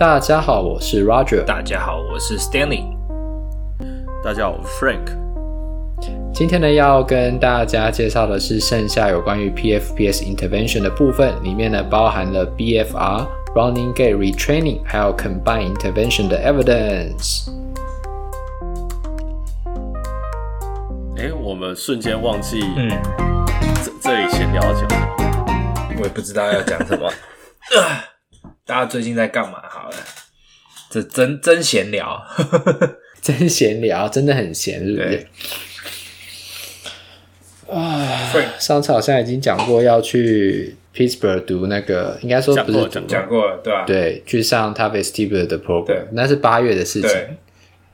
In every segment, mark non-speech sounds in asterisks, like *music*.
大家好，我是 Roger。大家好，我是 Stanley。大家好，我是 Frank。今天呢，要跟大家介绍的是剩下有关于 PFPS intervention 的部分，里面呢包含了 BFR、Running Gait Retraining，还有 Combined Intervention 的 Evidence。哎，我们瞬间忘记，嗯，这这里闲聊讲？我也不知道要讲什么。大家最近在干嘛？好了，这真真闲聊，*laughs* 真闲聊，真的很闲，是不是？啊，上次好像已经讲过要去 Pittsburgh 读那个，应该说不是讲过，讲过了，对吧？对，去上 TAF Vestibular 的 program，那是八月的事情。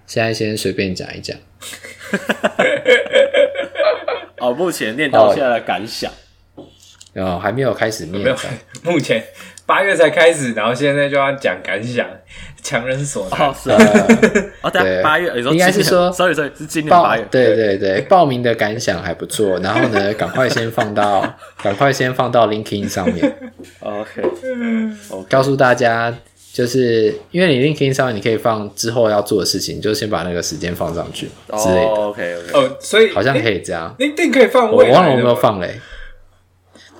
现在先随便讲一讲。*laughs* 哦，目前念到现在的感想，哦，还没有开始念，目前。八月才开始，然后现在就要讲感想，强人所难。哦，是啊，*laughs* 哦，对，八月，应该是说，sorry，sorry，是今年八月。对对对，报名的感想还不错，然后呢，赶快先放到，赶快先放到 LinkedIn 上面。*laughs* OK，告诉大家，就是因为你 LinkedIn 上面你可以放之后要做的事情，就先把那个时间放上去之类的。OK，OK，哦，所以好像可以这样。LinkedIn 可以放，我忘了我没有放嘞。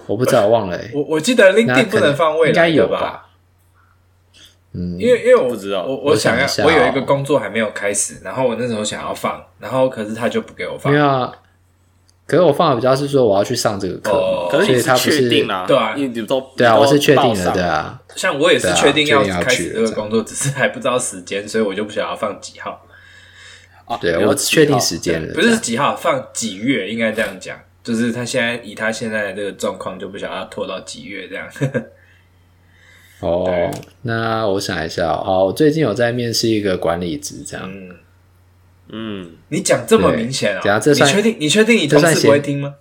我不知道，忘了、欸。我我记得 LinkedIn 不能放未来，应该有吧？嗯，因为因为我不知道，我我想要，我有一个工作还没有开始，然后我那时候想要放，然后可是他就不给我放。没有啊，可是我放的比较是说我要去上这个课，哦、可是你是确定啊？对啊，你你都对啊，我是确定了，对啊。像我也是确定要开始这个工作，只是还不知道时间，所以我就不想要放几号。啊，对，我确定时间了，不是几号，放几月，应该这样讲。就是他现在以他现在的这个状况，就不想要拖到几月这样。*laughs* 哦，那我想一下，哦，我最近有在面试一个管理职，这样。嗯，嗯，你讲这么明显啊？你确定？你确定你同事不会听吗？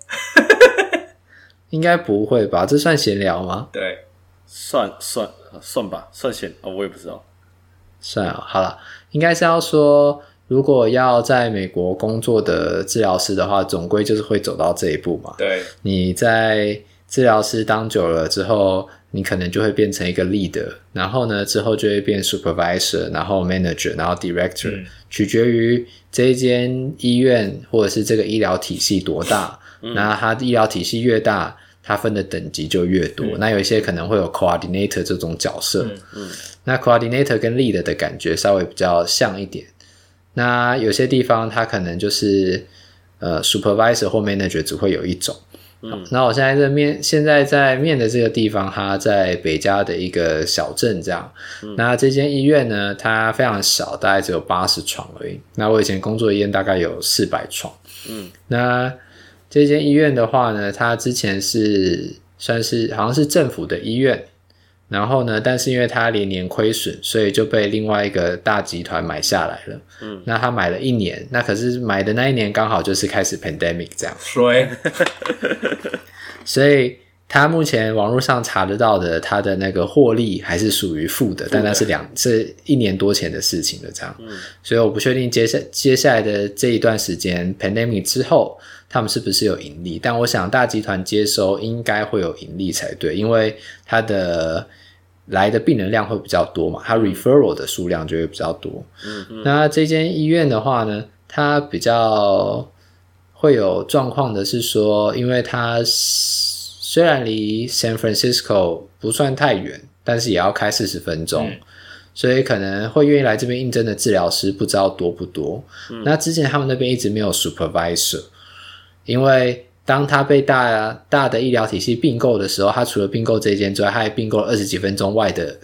*laughs* 应该不会吧？这算闲聊吗？对，算算算吧，算闲哦，我也不知道。算啊，好了，应该是要说。如果要在美国工作的治疗师的话，总归就是会走到这一步嘛。对，你在治疗师当久了之后，你可能就会变成一个 leader，然后呢，之后就会变 supervisor，然后 manager，然后 director，嗯，取决于这一间医院或者是这个医疗体系多大。嗯，那它医疗体系越大，它分的等级就越多。嗯，那有一些可能会有 coordinator 这种角色。嗯，嗯，那 coordinator 跟 leader 的感觉稍微比较像一点。那有些地方，它可能就是呃，supervisor 或 manager 只会有一种。嗯，那我现在在面，现在在面的这个地方，它在北加的一个小镇这样。嗯，那这间医院呢，它非常小，大概只有八十床而已。那我以前工作的医院大概有四百床。嗯，那这间医院的话呢，它之前是算是好像是政府的医院。然后呢，但是因为他连年亏损，所以就被另外一个大集团买下来了。嗯，那他买了一年，那可是买的那一年刚好就是开始 pandemic 这样。所以，所以他目前网络上查得到的，他的那个获利还是属于负的，但那是两是一年多前的事情了。这样，嗯，所以我不确定接下接下来的这一段时间 pandemic 之后，他们是不是有盈利？但我想大集团接收应该会有盈利才对，因为它的。来的病人量会比较多嘛，它 referral 的数量就会比较多。嗯嗯。那这间医院的话呢，它比较会有状况的是说，因为它虽然离 San Francisco 不算太远，但是也要开四十分钟，嗯，所以可能会愿意来这边应征的治疗师不知道多不多。嗯。那之前他们那边一直没有 supervisor，因为。当他被大大的医疗体系并购的时候，他除了并购这间之外，他还并购了二十几分钟外的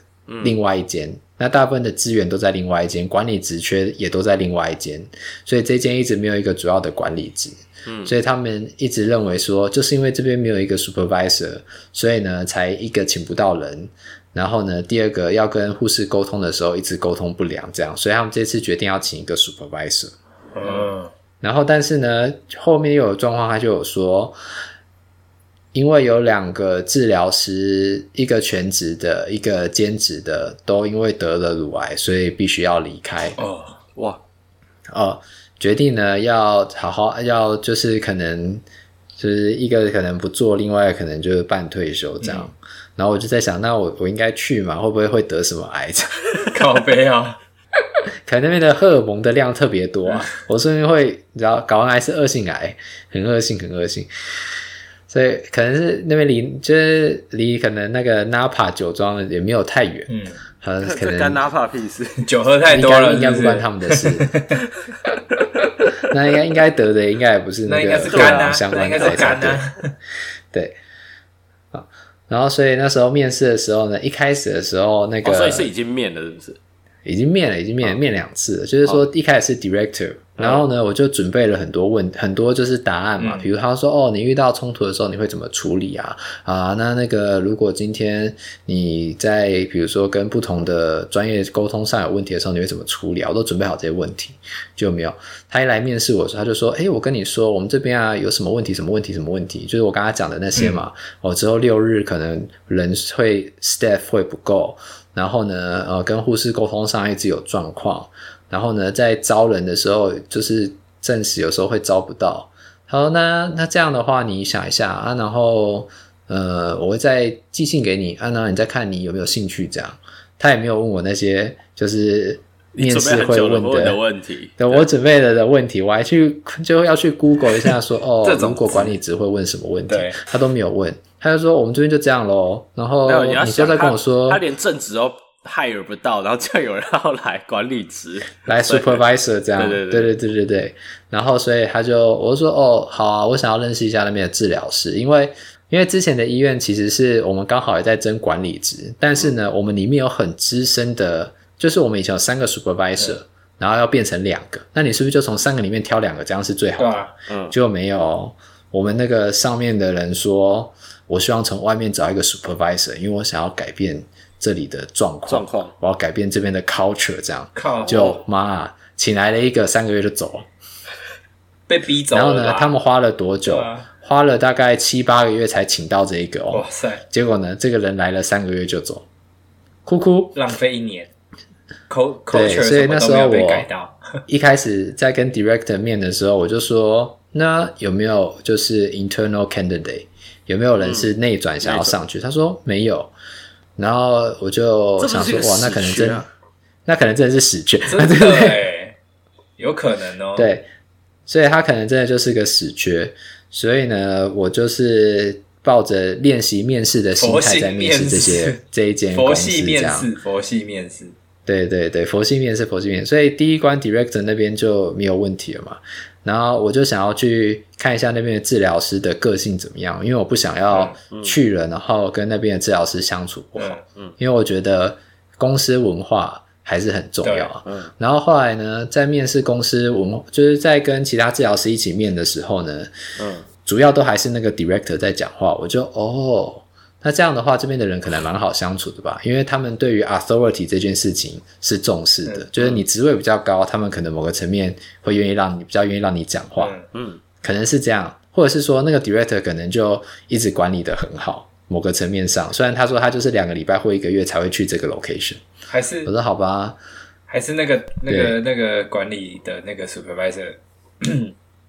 另外一间。嗯。那大部分的资源都在另外一间，管理职缺也都在另外一间，所以这间一直没有一个主要的管理职。嗯，所以他们一直认为说，就是因为这边没有一个 supervisor，所以呢，才一个请不到人，然后呢，第二个要跟护士沟通的时候一直沟通不良，这样，所以他们这次决定要请一个 supervisor。嗯。然后，但是呢，后面又有状况，他就有说，因为有两个治疗师，一个全职的，一个兼职的，都因为得了乳癌，所以必须要离开。哦，哇，哦，决定呢要好好要，就是可能就是一个可能不做，另外可能就是半退休这样。嗯、然后我就在想，那我我应该去嘛？会不会会得什么癌症？*laughs* 靠北啊！可能那边的荷尔蒙的量特别多啊，我顺便会你知道搞完癌是恶性癌，很恶性，很恶性。所以可能是那边离就是离可能那个 Napa 酒庄也没有太远，嗯，可能可能干 Napa 屁事，酒喝太多了，应该不关他们的事。那应该应该得的应该也不是那个荷尔蒙相关的癌症，对。好，然后所以那时候面试的时候呢，一开始的时候那个，所以是已经面了，是不是？已经面了，已经面了面两次了。就是说，一开始是 director，然后呢，我就准备了很多问，很多就是答案嘛。比如他说：“哦，你遇到冲突的时候，你会怎么处理啊？”啊，那那个如果今天你在比如说跟不同的专业沟通上有问题的时候，你会怎么处理啊？我都准备好这些问题，就没有。他一来面试我时候，他就说：“哎，我跟你说，我们这边啊有什么问题？什么问题？什么问题？就是我刚才讲的那些嘛。哦，之后六日可能人会 staff 会不够。”然后呢，呃，跟护士沟通上一直有状况。然后呢，在招人的时候，就是暂时有时候会招不到。他说：“那那这样的话，你想一下啊，然后呃，我会再寄信给你啊，然后你再看你有没有兴趣。”这样，他也没有问我那些就是面试会问的，的问题。对，我准备了的问题，我还去就要去 Google 一下说，说 *laughs* 哦，如果管理只会问什么问题，他都没有问。他就说：“我们这边就这样喽。”然后你就在跟我说，他连正职都 hire 不到，然后这样有人要来管理职，来 supervisor 这样，对对对对对对对。然后所以他就我就说：“哦，好啊，我想要认识一下那边的治疗师，因为因为之前的医院其实是我们刚好也在争管理职，但是呢，我们里面有很资深的，就是我们以前有三个 supervisor，然后要变成两个，那你是不是就从三个里面挑两个，这样是最好的？嗯，结果没有，我们那个上面的人说。”我希望从外面找一个 supervisor，因为我想要改变这里的状况，状况，我要改变这边的 culture，这样。靠！就妈，请来了一个三个月就走了，被逼走。然后呢，他们花了多久？啊、花了大概七八个月才请到这一个哦。哇塞！结果呢，这个人来了三个月就走，哭哭，浪费一年。对，所以那时候我 *laughs* 一开始在跟 director 面的时候，我就说，那有没有就是 internal candidate？有没有人是内转想要上去？嗯、他说没有，然后我就想说哇，那可能真，那可能真的是死缺，真的 *laughs* 对，有可能哦。对，所以他可能真的就是个死缺，所以呢，我就是抱着练习面试的心态在面试这些这一间公司面试，佛系面试，对对对，佛系面试，佛系面试，所以第一关 director 那边就没有问题了嘛。然后我就想要去看一下那边的治疗师的个性怎么样，因为我不想要去了，然后跟那边的治疗师相处不好。嗯，因为我觉得公司文化还是很重要啊。嗯。然后后来呢，在面试公司文化，就是在跟其他治疗师一起面的时候呢，嗯，主要都还是那个 director 在讲话，我就哦。那这样的话，这边的人可能蛮好相处的吧？因为他们对于 authority 这件事情是重视的，嗯、就是你职位比较高，他们可能某个层面会愿意让你比较愿意让你讲话，嗯，可能是这样，或者是说那个 director 可能就一直管理的很好，某个层面上，虽然他说他就是两个礼拜或一个月才会去这个 location，还是我说好吧，还是那个那个那个管理的那个 supervisor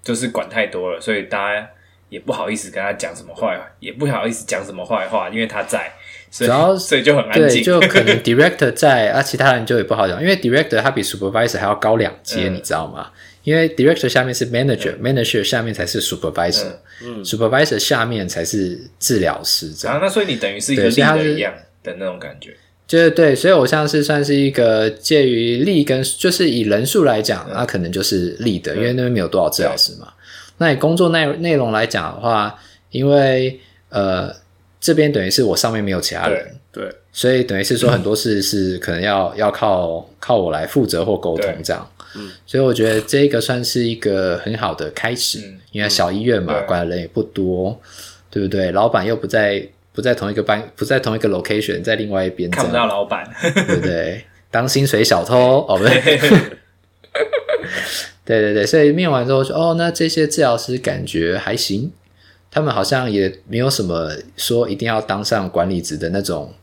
就是管太多了，所以大家。也不好意思跟他讲什么坏话，也不好意思讲什么坏话，因为他在，所以所以就很安静。就可能 *laughs* director 在啊，其他人就也不好讲，因为 director 他比 supervisor 还要高两阶，嗯、你知道吗？因为 director 下面是 manager，manager、嗯、下面才是 supervisor，嗯嗯、supervisor 下面才是治疗师这样。啊，那所以你等于是一个 leader 一样的那种感觉。就是对，所以我像是算是一个介于 lead 跟，就是以人数来讲，那、嗯、可能就是 lead，、嗯、因为那边没有多少治疗师嘛。那你工作内内容来讲的话，因为呃这边等于是我上面没有其他人，对，对。所以等于是说很多事是可能要、嗯、要靠靠我来负责或沟通这样，嗯，所以我觉得这个算是一个很好的开始，嗯、因为小医院嘛，嗯、管的人也不多，对不对？老板又不在不在同一个班，不在同一个 location，在另外一边，看不到老板，对不对？当薪水小偷哦，不对。*laughs* 对对对，所以面完之后说，哦，那这些治疗师感觉还行，他们好像也没有什么说一定要当上管理职的那种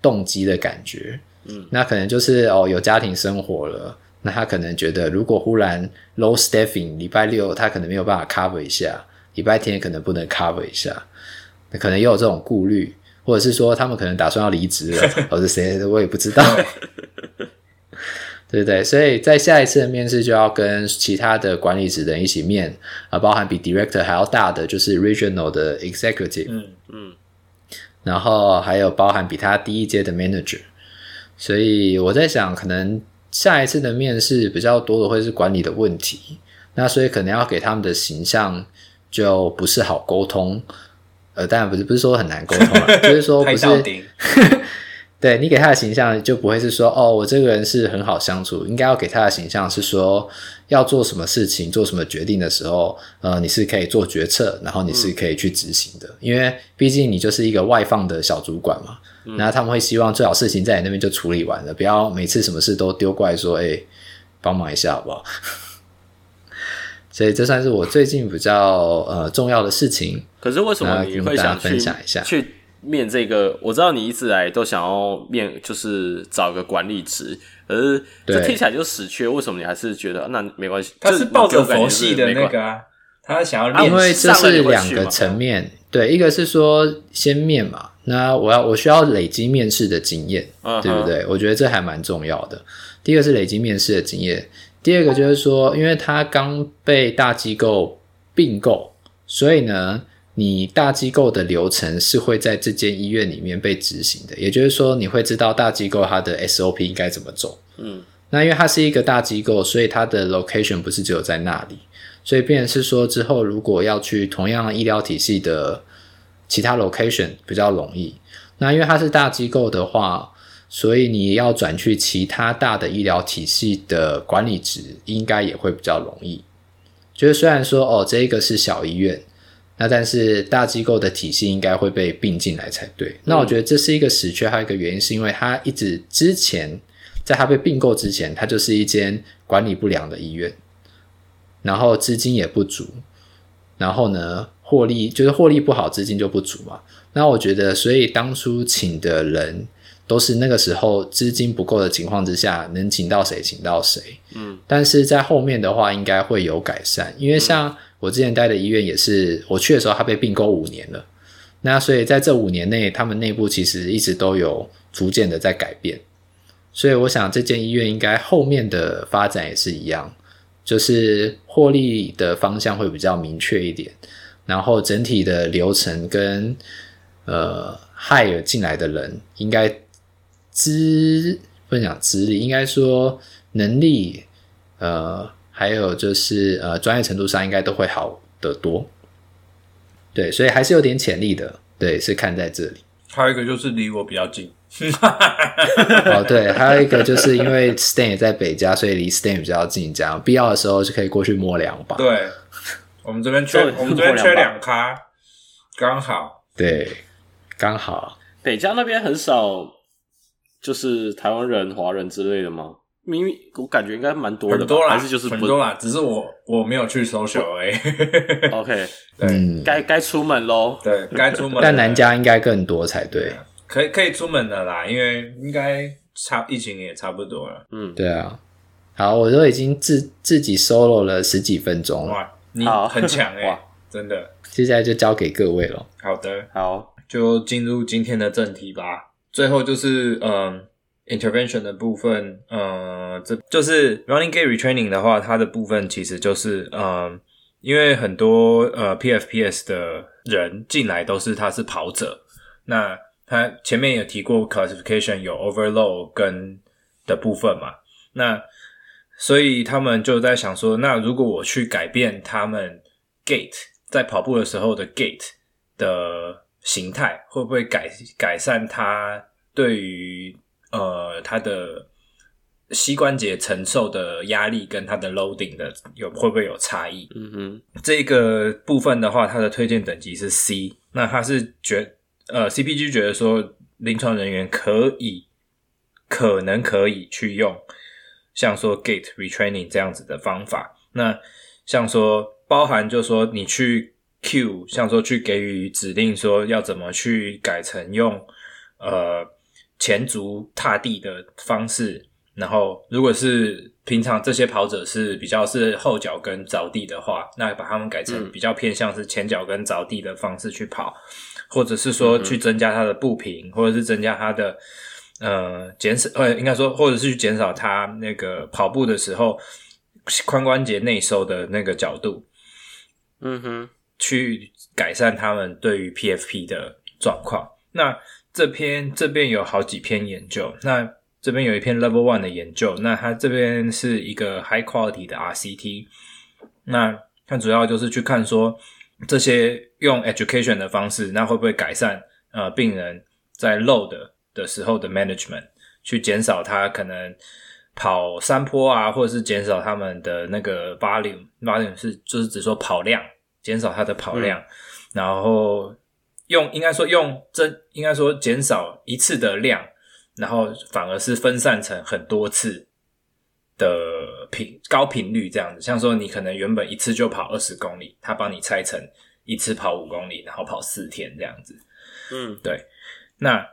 动机的感觉。嗯，那可能就是哦，有家庭生活了，那他可能觉得如果忽然 low staffing，礼拜六他可能没有办法 cover 一下，礼拜天可能不能 cover 一下，可能也有这种顾虑，或者是说他们可能打算要离职了，*laughs* 或者谁我也不知道。对不对？所以在下一次的面试就要跟其他的管理职的人一起面，啊，包含比 director 还要大的就是 regional 的 executive，嗯嗯，然后还有包含比他低一阶的 manager。所以我在想，可能下一次的面试比较多的会是管理的问题，那所以可能要给他们的形象就不是好沟通，呃，当然不是不是说很难沟通了，*laughs* 就是说不是。*laughs* 对，你给他的形象就不会是说哦，我这个人是很好相处，应该要给他的形象是说要做什么事情、做什么决定的时候，呃，你是可以做决策，然后你是可以去执行的。嗯、因为毕竟你就是一个外放的小主管嘛，那、嗯、他们会希望最好事情在你那边就处理完了，不要每次什么事都丢过来说，哎，帮忙一下好不好？*laughs* 所以这算是我最近比较呃重要的事情。可是为什么你会想分享一下去？面这个，我知道你一直来都想要面，就是找个管理职，可是这听起来就死缺。为什么你还是觉得那没关系？他是抱着佛系的那个啊，他想要练。因为这是两个层面，对，一个是说先面嘛，那我要我需要累积面试的经验，对不对？我觉得这还蛮重要的。第一个是累积面试的经验，第二个就是说，因为他刚被大机构并购，所以呢。你大机构的流程是会在这间医院里面被执行的，也就是说，你会知道大机构它的 SOP 应该怎么走。嗯，那因为它是一个大机构，所以它的 location 不是只有在那里，所以变成是说之后如果要去同样医疗体系的其他 location 比较容易。那因为它是大机构的话，所以你要转去其他大的医疗体系的管理职，应该也会比较容易。就是虽然说哦，这一个是小医院。那但是大机构的体系应该会被并进来才对。那我觉得这是一个死缺，还有一个原因是因为它一直之前在它被并购之前，它就是一间管理不良的医院，然后资金也不足，然后呢获利就是获利不好，资金就不足嘛。那我觉得，所以当初请的人都是那个时候资金不够的情况之下，能请到谁请到谁。嗯，但是在后面的话应该会有改善，因为像。我之前待的医院也是，我去的时候它被并购五年了，那所以在这五年内，他们内部其实一直都有逐渐的在改变，所以我想这间医院应该后面的发展也是一样，就是获利的方向会比较明确一点，然后整体的流程跟呃 hire 进来的人应该资不能讲资历，应该说能力呃。还有就是，呃，专业程度上应该都会好得多，对，所以还是有点潜力的，对，是看在这里。还有一个就是离我比较近，*laughs* 哦，对，还有一个就是因为 Stan 也在北加，所以离 Stan 比较近，这样必要的时候就可以过去摸两把。对，我们这边缺，我们这边缺两咖，刚好，对，刚好。北加那边很少，就是台湾人、华人之类的吗？明明我感觉应该蛮多的，很多啦，还是就是很多啦，只是我我没有去 social 而已。*laughs* OK，对，该该出门喽，对，该出门。但南家应该更多才对，可以可以出门的啦，因为应该差疫情也差不多了。嗯，对啊。好，我都已经自自己 solo 了十几分钟了，哇，你很强 *laughs* 哎、欸，真的。接下来就交给各位了。好的，好，就进入今天的正题吧。最后就是嗯。Intervention 的部分，呃，这就是 running gate retraining 的话，它的部分其实就是，呃，因为很多呃 PFPS 的人进来都是他是跑者，那他前面有提过 classification 有 overload 跟的部分嘛，那所以他们就在想说，那如果我去改变他们 gate 在跑步的时候的 gate 的形态，会不会改改善他对于呃，他的膝关节承受的压力跟他的 loading 的有会不会有差异？嗯哼，这个部分的话，他的推荐等级是 C。那他是觉呃 CPG 觉得说，临床人员可以可能可以去用像说 gate retraining 这样子的方法。那像说包含就说你去 Q，像说去给予指令说要怎么去改成用呃。前足踏地的方式然后如果是平常这些跑者是比较是后脚跟着地的话，那把他们改成比较偏向是前脚跟着地的方式去跑，或者是说去增加他的步频，或者是增加他的呃减少呃应该说或者是去减少他那个跑步的时候髋关节内收的那个角度，嗯哼，去改善他们对于 PFP 的状况。那这篇这边有好几篇研究，那。这边有一篇 Level One 的研究，那它这边是一个 High Quality 的 RCT，那它主要就是去看说这些用 Education 的方式，那会不会改善呃病人在 Load 的时候的 Management，去减少他可能跑山坡啊，或者是减少他们的那个 Volume，Volume 是就是只说跑量，减少他的跑量，嗯、然后用应该说用这应该说减少一次的量。然后反而是分散成很多次的频高频率这样子，像说你可能原本一次就跑二十公里，他帮你拆成一次跑五公里，然后跑四天这样子。嗯，对。那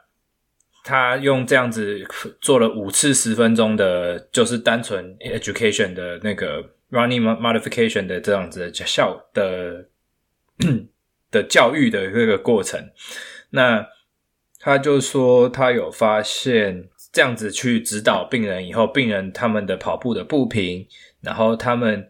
他用这样子做了五次十分钟的，就是单纯 education 的那个 running modification 的这样子的效的的教育的这个过程。那他就说，他有发现这样子去指导病人以后，病人他们的跑步的步频，然后他们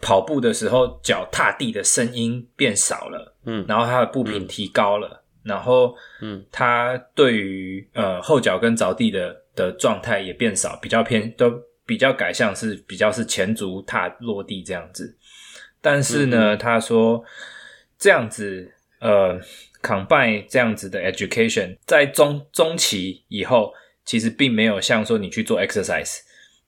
跑步的时候脚踏地的声音变少了，嗯，然后他的步频提高了，嗯、然后，嗯，他对于呃后脚跟着地的的状态也变少，比较偏都比较改向是比较是前足踏落地这样子，但是呢，嗯、他说这样子呃。Combine 这样子的 education 在中中期以后，其实并没有像说你去做 exercise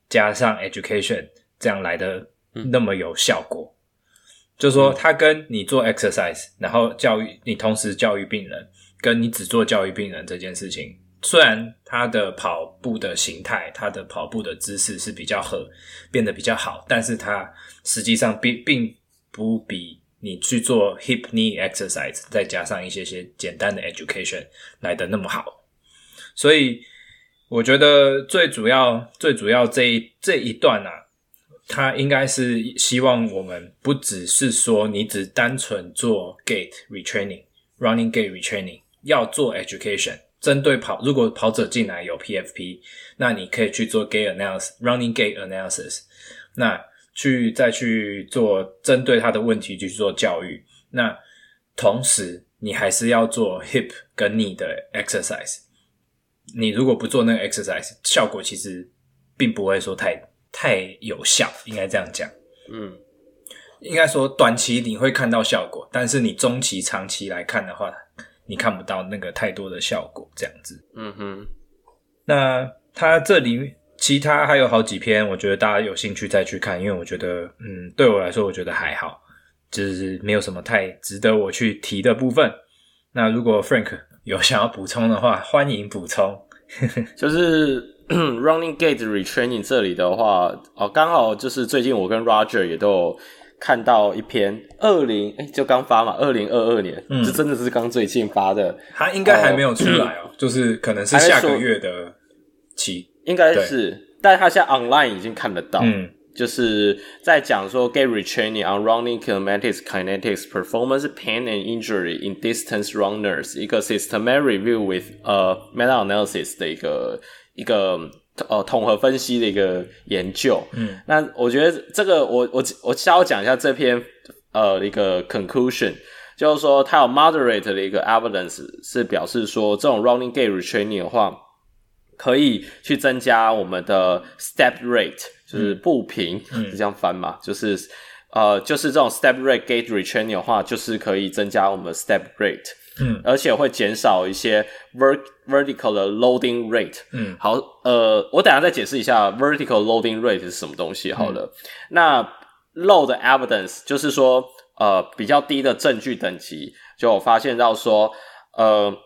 加上 education 这样来的那么有效果。嗯、就是说，他跟你做 exercise，然后教育你同时教育病人，跟你只做教育病人这件事情，虽然他的跑步的形态、他的跑步的姿势是比较合，变得比较好，但是他实际上并并不比。你去做 hip knee exercise，再加上一些些简单的 education 来的那么好，所以我觉得最主要、最主要这一这一段啊，它应该是希望我们不只是说你只单纯做 gate retraining、running gate retraining，要做 education，针对跑，如果跑者进来有 PFP，那你可以去做 gait analysis、running gate analysis，那。去再去做针对他的问题去做教育，那同时你还是要做 hip 跟 knee 的 exercise。你如果不做那个 exercise，效果其实并不会说太太有效，应该这样讲。嗯，应该说短期你会看到效果，但是你中期、长期来看的话，你看不到那个太多的效果，这样子。嗯哼，那他这里。其他还有好几篇，我觉得大家有兴趣再去看，因为我觉得，嗯，对我来说，我觉得还好，就是没有什么太值得我去提的部分。那如果 Frank 有想要补充的话，欢迎补充。*laughs* 就是 Running Gate Retraining 这里的话，哦，刚好就是最近我跟 Roger 也都有看到一篇二零，哎，就刚发嘛，二零二二年，嗯，这真的是刚最近发的，他应该还没有出来哦，呃、就是可能是下个月的期。应该是，对但他现在 online 已经看得到，嗯，就是在讲说 gait retraining on running kinematics, kinetics, performance, pain and injury in distance runners，一个 systematic review with 呃 meta analysis 的一个一个呃统合分析的一个研究，嗯，那我觉得这个我我我稍微讲一下这篇呃一个 conclusion，就是说它有 moderate 的一个 evidence 是表示说这种 running gait retraining 的话。可以去增加我们的 step rate，就是步频，嗯、是这样翻嘛？就是呃，就是这种 step rate gate retraining 的话，就是可以增加我们的 step rate，嗯，而且会减少一些 vert vertical 的 loading rate，嗯，好，呃，我等下再解释一下 vertical loading rate 是什么东西。好了，嗯、那 low 的 evidence 就是说，呃，比较低的证据等级，就我发现到说，呃。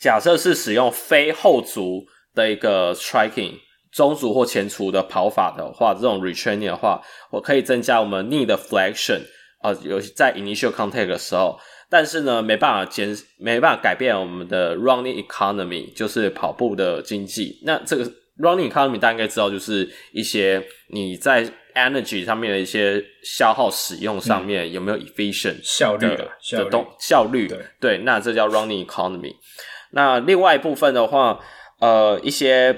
假设是使用非后足的一个 striking 中足或前足的跑法的话，这种 retraining 的话，我可以增加我们 knee 的 flexion 啊，尤其在 initial contact 的时候，但是呢，没办法减，没办法改变我们的 running economy，就是跑步的经济。那这个 running economy 大家应该知道，就是一些你在 energy 上面的一些消耗使用上面有没有 efficient 效率的动效率？对，对，那这叫 running economy。那另外一部分的话，呃，一些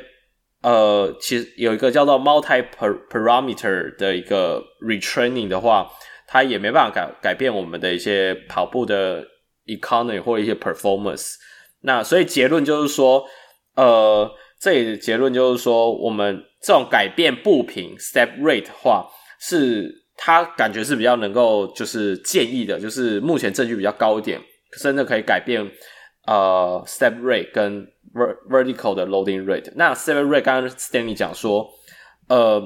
呃，其实有一个叫做 multi parameter 的一个 retraining 的话，它也没办法改改变我们的一些跑步的 economy 或一些 performance。那所以结论就是说，呃。这里的结论就是说，我们这种改变步频 step rate 的话，是他感觉是比较能够就是建议的，就是目前证据比较高一点，甚至可以改变呃 step rate 跟 vertical 的 loading rate。那 step rate 刚刚 Stanley 讲说，呃，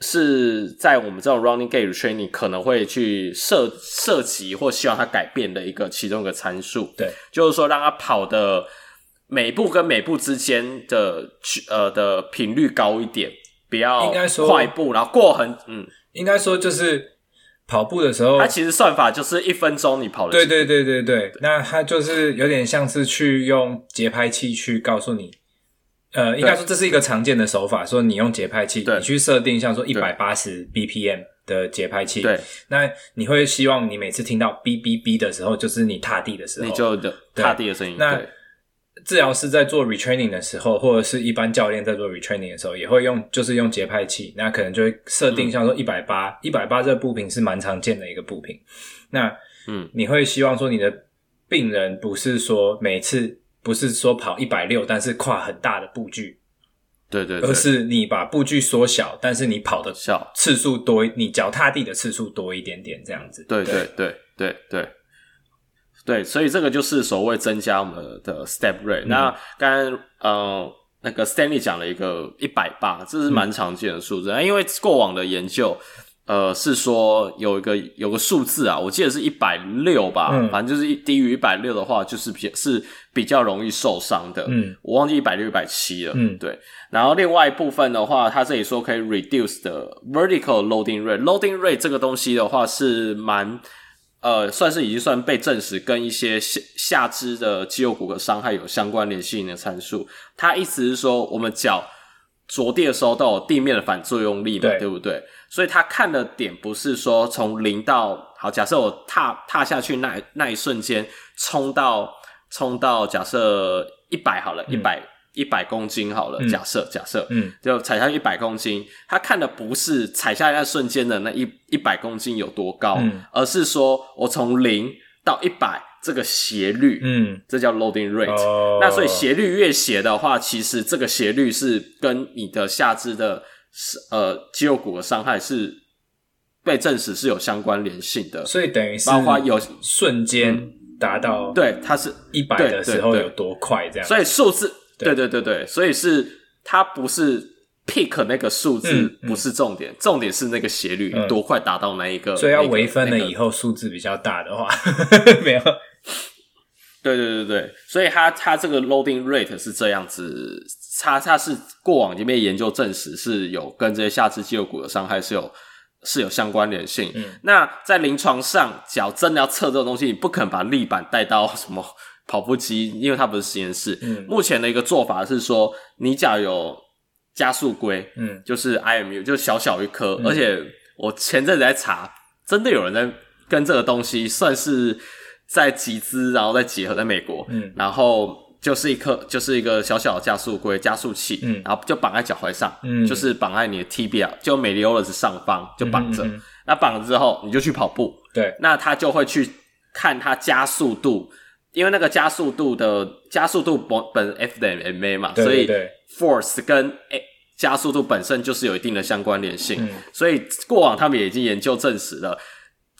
是在我们这种 running gait training 可能会去涉涉及或希望它改变的一个其中一个参数。对，就是说让它跑的。每步跟每步之间的呃的频率高一点，不要快步，然后过很嗯，应该说就是跑步的时候，它其实算法就是一分钟你跑了。对对对对对，那它就是有点像是去用节拍器去告诉你，呃，应该说这是一个常见的手法，说你用节拍器，你去设定像说一百八十 BPM 的节拍器，对，那你会希望你每次听到哔哔哔的时候，就是你踏地的时候，你就踏地的声音，那。治疗师在做 retraining 的时候，或者是一般教练在做 retraining 的时候，也会用，就是用节拍器，那可能就会设定，像说一百八，一百八这个步频是蛮常见的一个步频。那，嗯，你会希望说你的病人不是说每次不是说跑一百六，但是跨很大的步距，对对，对，而是你把步距缩小，但是你跑的次数多，你脚踏地的次数多一点点，这样子。对对对对对。对，所以这个就是所谓增加我们的 step rate。嗯、那刚刚呃那个 Stanley 讲了一个一百八，这是蛮常见的数字。嗯、因为过往的研究呃是说有一个有个数字啊，我记得是一百六吧，嗯、反正就是低于一百六的话，就是比是比较容易受伤的。嗯，我忘记一百六一百七了。嗯，对。然后另外一部分的话，他这里说可以 reduce 的 vertical loading rate。loading rate 这个东西的话是蛮。呃，算是已经算被证实跟一些下下肢的肌肉骨骼伤害有相关联性的参数。它意思是说，我们脚着地的时候都有地面的反作用力嘛，对，对不对？所以他看的点不是说从零到好，假设我踏踏下去那那一瞬间冲到冲到假设一百好了，一百。一百公斤好了，假设、嗯、假设，嗯，就踩下一百公斤，他看的不是踩下那瞬间的那一一百公斤有多高，嗯、而是说我从零到一百这个斜率，嗯，这叫 loading rate。哦、那所以斜率越斜的话，其实这个斜率是跟你的下肢的呃肌肉骨的伤害是被证实是有相关联性的。所以等于是包括有瞬间达到对，它是一百的时候有多快这样，所以数字。对对对对，所以是它不是 pick 那个数字不是重点，重点是那个斜率多快达到那一个。所以要微分了以后数字比较大的话，*laughs* 没有。对对对对，所以它它这个 loading rate 是这样子，它它是过往已经被研究证实是有跟这些下肢肌肉骨的伤害是有是有相关联性。嗯、那在临床上，脚真的要测这个东西，你不可能把立板带到什么。跑步机，因为它不是实验室。嗯，目前的一个做法是说，你假如有加速龟，嗯，就是 IMU，就小小一颗。嗯、而且我前阵子在查，真的有人在跟这个东西算是在集资，然后再结合在美国，嗯，然后就是一颗，就是一个小小的加速龟加速器，嗯，然后就绑在脚踝上，嗯，就是绑在你的 tibia，就 malleolus 上方就绑着。嗯嗯嗯、那绑了之后，你就去跑步，对，那他就会去看它加速度。因为那个加速度的加速度本本 F 等于 ma 嘛，所以 force 跟 a 加速度本身就是有一定的相关联性。嗯、所以过往他们也已经研究证实了，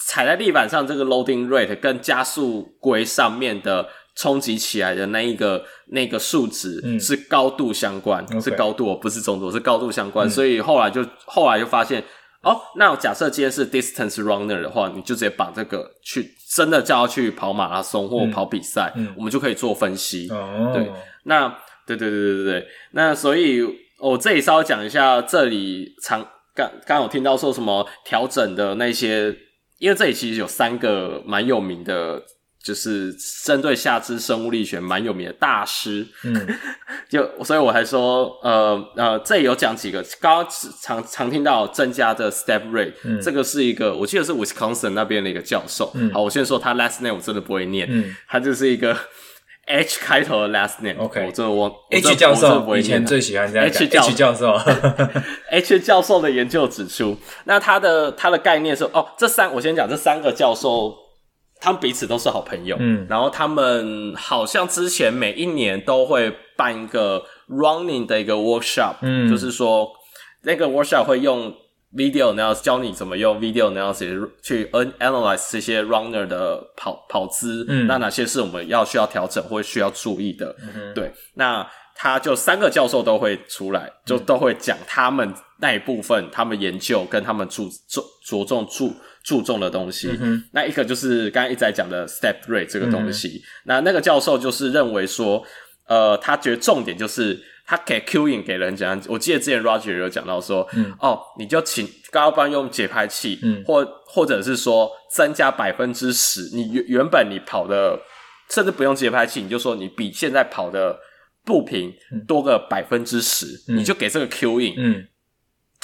踩在地板上这个 loading rate 跟加速规上面的冲击起来的那一个那个数值是高度相关，嗯、是高度，不是中度，是高度相关。嗯、所以后来就后来就发现。哦，那我假设今天是 distance runner 的话，你就直接把这个去真的叫他去跑马拉松或跑比赛，我们就可以做分析。哦，对，那对对对对对。对，那所以我这里稍微讲一下，这里常刚刚有听到说什么调整的那些，因为这里其实有三个蛮有名的就是针对下肢生物力学蛮有名的大师，嗯，*laughs* 就所以我还说，呃呃，这有讲几个，刚刚常常听到增加的 step rate，嗯，这个是一个我记得是 Wisconsin 那边的一个教授，嗯，好，我先说他 last name 我真的不会念，嗯，他就是一个 *laughs* H 开头的 last name，OK，我真的忘 H 教授以前最喜欢这样 H 教 H 教授，*laughs* H 教授的研究指出，那他的他的概念是，哦，这三我先讲这三个教授。他们彼此都是好朋友，嗯，然后他们好像之前每一年都会办一个 running 的一个 workshop，嗯，就是说那个 workshop 会用 video analysis 教你怎么用 video analysis 去 analyze 这些 runner 的跑跑姿，嗯，那哪些是我们要需要调整或需要注意的，嗯，对，那他就三个教授都会出来，就都会讲他们那一部分，他们研究跟他们注重着重注。注重的东西，嗯、那一个就是刚才一直在讲的 step rate 这个东西。嗯、那那个教授就是认为说，呃，他觉得重点就是他给 cueing 给人讲。我记得之前 Roger 有讲到说，嗯、哦，你就请高班用节拍器，嗯、或或者是说增加百分之十。你原原本你跑的，甚至不用节拍器，你就说你比现在跑的步频多个百分之十，你就给这个 cueing。嗯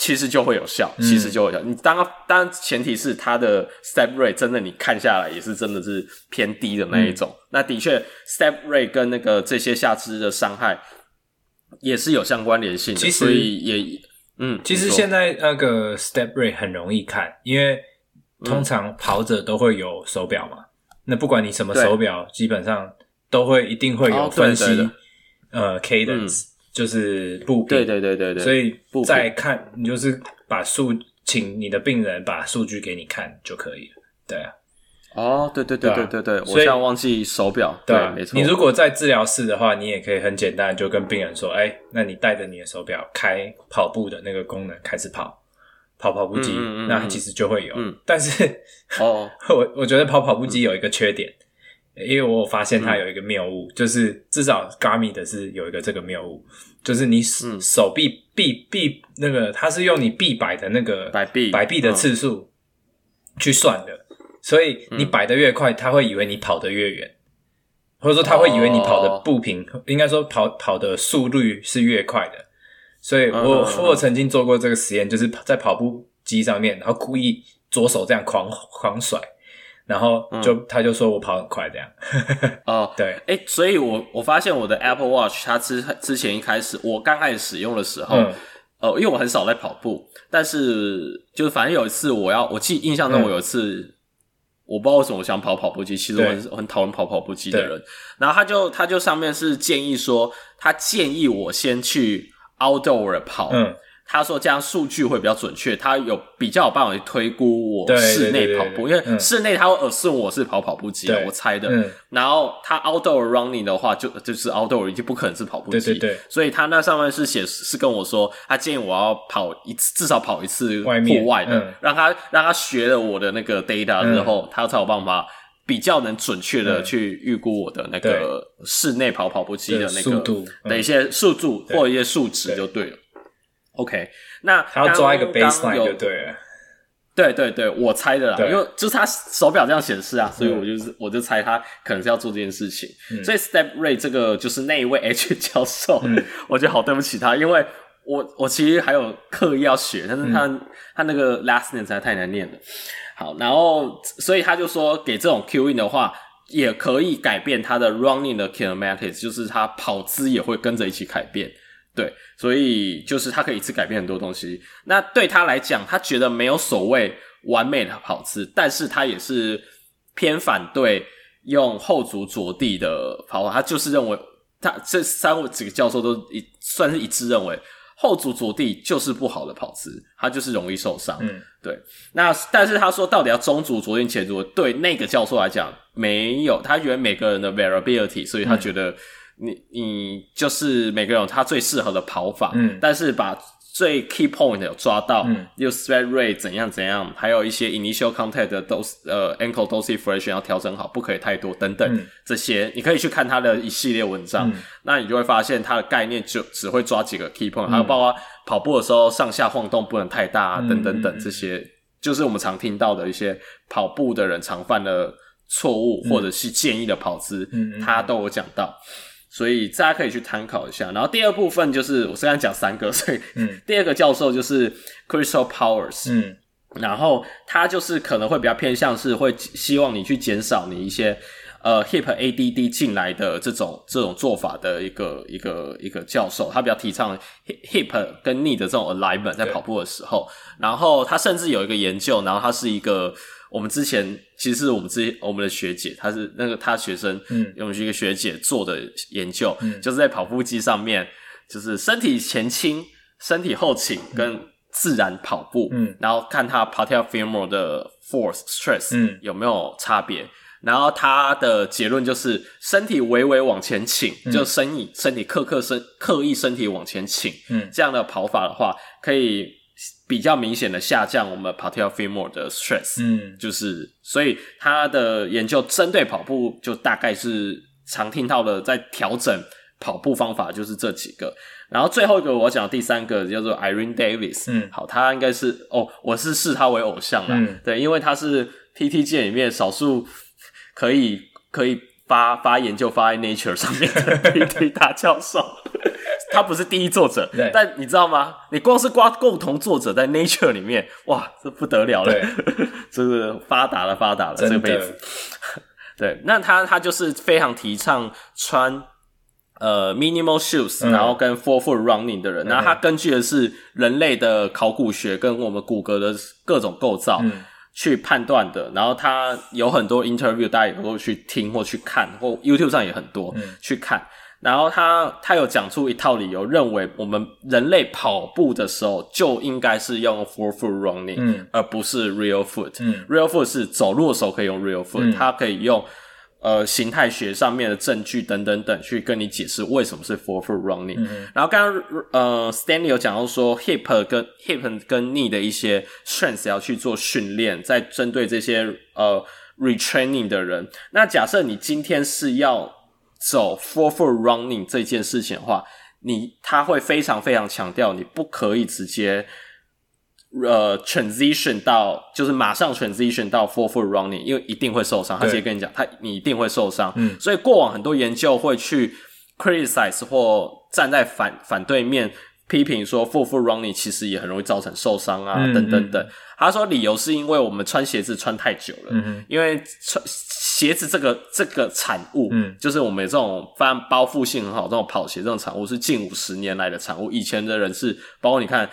其实就会有效，其实就会有效。嗯、你当当然前提是它的 step rate 真的你看下来也是真的是偏低的那一种。嗯、那的确 step rate 跟那个这些下肢的伤害也是有相关联性的，所以也嗯，其实现在那个 step rate 很容易看，因为通常跑者都会有手表嘛。嗯、那不管你什么手表，基本上都会一定会有分析、哦、对对对呃 cadence。嗯就是步频，对对对对对，所以再看，你就是把数，请你的病人把数据给你看就可以了。对啊，哦，对对对对对对，我现在忘记手表，对，没错。你如果在治疗室的话，你也可以很简单就跟病人说，哎，那你带着你的手表开跑步的那个功能开始跑，跑跑步机，那其实就会有。但是，哦，*laughs* 我我觉得跑跑步机有一个缺点。因为我发现它有一个谬误，嗯、就是至少 Garmin 的是有一个这个谬误，就是你手臂臂臂那个，它是用你臂摆的那个摆臂摆臂的次数去算的，嗯、所以你摆的越快，他会以为你跑得越远，或者说他会以为你跑的步频，哦、应该说跑跑的速率是越快的。所以我、嗯、我曾经做过这个实验，就是在跑步机上面，然后故意左手这样狂狂甩。然后就、嗯、他就说我跑很快这样。*laughs* 哦，对，哎，所以我我发现我的 Apple Watch 它之之前一开始我刚开始使用的时候，嗯、呃，因为我很少在跑步，但是就是反正有一次我要我记印象中我有一次、嗯、我不知道为什么我想跑跑步机，其实我很对。很讨厌跑跑步机的人，然后他就他就上面是建议说他建议我先去 outdoor 跑。嗯他说这样数据会比较准确，他有比较有办法去推估我室内跑步，因为室内他会 assume 我是跑跑步机，我猜的。然后他 outdoor running 的话，就就是 outdoor 已经不可能是跑步机，对，所以他那上面是写是跟我说，他建议我要跑一次，至少跑一次户外的，让他让他学了我的那个 data 之后，他才有办法比较能准确的去预估我的那个室内跑跑步机的那个的一些速度或一些数值就对了。OK，那他要抓一个 baseline 就对了。对对对，我猜的啦，因为就是他手表这样显示啊，所以我就是、嗯、我就猜他可能是要做这件事情。嗯、所以 step rate 这个就是那一位 *laughs* H 教授，嗯、我觉得好对不起他，因为我我其实还有刻意要学，但是他、嗯、他那个 last name 实在太难念了。好，然后所以他就说给这种 cueing 的话，也可以改变他的 running 的 kinematics，就是他跑姿也会跟着一起改变。对，所以就是他可以一次改变很多东西。那对他来讲，他觉得没有所谓完美的跑姿，但是他也是偏反对用后足着地的跑法。他就是认为，他这三位几个教授都一算是一致认为，后足着地就是不好的跑姿，他就是容易受伤。嗯，对。那但是他说，到底要中足着地前足，对那个教授来讲，没有。他觉得每个人的 variability，所以他觉得。嗯你你就是每个人有他最适合的跑法，嗯，但是把最 key point 有抓到，嗯，又 sweat rate 怎样怎样，还有一些 initial contact 的 dose 呃 ankle dorsiflexion 要调整好，不可以太多等等，嗯，这些你可以去看他的一系列文章，嗯，那你就会发现他的概念就只会抓几个 key point，嗯，还有包括跑步的时候上下晃动不能太大，啊，等等等这些，就是我们常听到的一些跑步的人常犯的。错误或者是建议的跑姿，嗯，他都有讲到，所以大家可以去参考一下。然后第二部分就是我虽然讲三个，所以嗯，*laughs* 第二个教授就是 Crystal Powers，嗯，然后他就是可能会比较偏向是会希望你去减少你一些。呃，hip ADD 进来的这种这种做法的一个一个一个教授，他比较提倡 hip 跟 knee 的这种 alignment 在跑步的时候，然后他甚至有一个研究，然后他是一个我们之前其实是我们之前我们的学姐，她是那个她学生，嗯，我们是一个学姐做的研究，嗯，就是在跑步机上面，就是身体前倾、身体后倾跟自然跑步，嗯，然后看他 patellofemoral 的 force stress，嗯，有没有差别。然后他的结论就是，身体微微往前倾，嗯、就身体身体刻刻身刻意身体往前倾，嗯，这样的跑法的话，可以比较明显的下降我们 patellofemoral 的 stress，嗯，就是所以他的研究针对跑步就大概是常听到的，在调整跑步方法就是这几个。然后最后一个我讲的第三个叫做 Irene Davis，嗯，好，他应该是哦，我是视他为偶像啦，嗯，对，因为他是 PT 界里面少数。可以可以发发研究发在 Nature 上面的 *laughs* PT 大教授，他不是第一作者，但你知道吗？你光是挂共同作者在 Nature 里面，哇，这不得了了，这个发达了发达了，这辈子。*laughs* 对，那他他就是非常提倡穿呃 minimal shoes，嗯、然后跟 forefoot running 的人，然后他根据的是人类的考古学跟我们骨骼的各种构造。嗯去判断的，然后他有很多 interview，大家也能够去听或去看，或 YouTube 上也很多、嗯、去看。然后他他有讲出一套理由，认为我们人类跑步的时候就应该是用 forefoot running，嗯，而不是 real foot。嗯，real foot 是走路的时候可以用 real foot，它、嗯、可以用。呃，形态学上面的证据等等等，去跟你解释为什么是 forefoot running。嗯、然后刚刚呃，Stanley 有讲到说，hip 跟 hip 跟 knee 的一些 strength 要去做训练，在针对这些呃 retraining 的人。那假设你今天是要走 forefoot running 这件事情的话，你他会非常非常强调，你不可以直接。呃，transition 到就是马上 transition 到 forefoot running，因为一定会受伤。他直接跟你讲，他你一定会受伤。嗯，所以过往很多研究会去 criticize 或站在反反对面批评说 forefoot running 其实也很容易造成受伤啊，嗯、等等等。他说理由是因为我们穿鞋子穿太久了，嗯，因为穿鞋子这个这个产物，嗯，就是我们有这种翻包覆性很好这种跑鞋这种产物是近五十年来的产物。以前的人是包括你看。